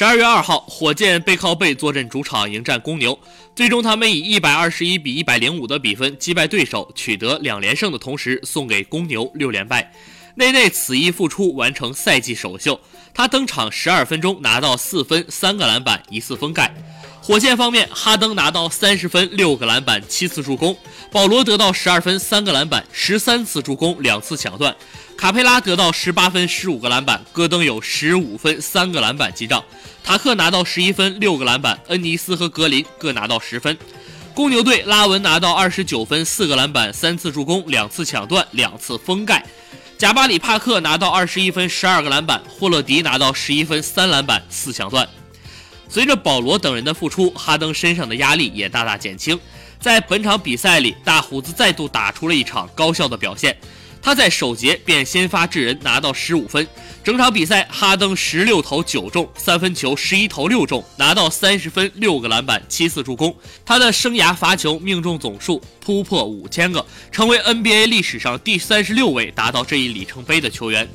十二月二号，火箭背靠背坐镇主场迎战公牛，最终他们以一百二十一比一百零五的比分击败对手，取得两连胜的同时，送给公牛六连败。内内此役复出完成赛季首秀，他登场十二分钟拿到四分、三个篮板、一次封盖。火箭方面，哈登拿到三十分、六个篮板、七次助攻；保罗得到十二分、三个篮板、十三次助攻、两次抢断；卡佩拉得到十八分、十五个篮板；戈登有十五分、三个篮板记账；塔克拿到十一分、六个篮板；恩尼斯和格林各拿到十分。公牛队拉文拿到二十九分、四个篮板、三次助攻、两次抢断、两次封盖；贾巴里帕克拿到二十一分、十二个篮板；霍勒迪拿到十一分、三篮板、四抢断。随着保罗等人的复出，哈登身上的压力也大大减轻。在本场比赛里，大胡子再度打出了一场高效的表现。他在首节便先发制人，拿到十五分。整场比赛，哈登十六投九中，三分球十一投六中，拿到三十分、六个篮板、七次助攻。他的生涯罚球命中总数突破五千个，成为 NBA 历史上第三十六位达到这一里程碑的球员。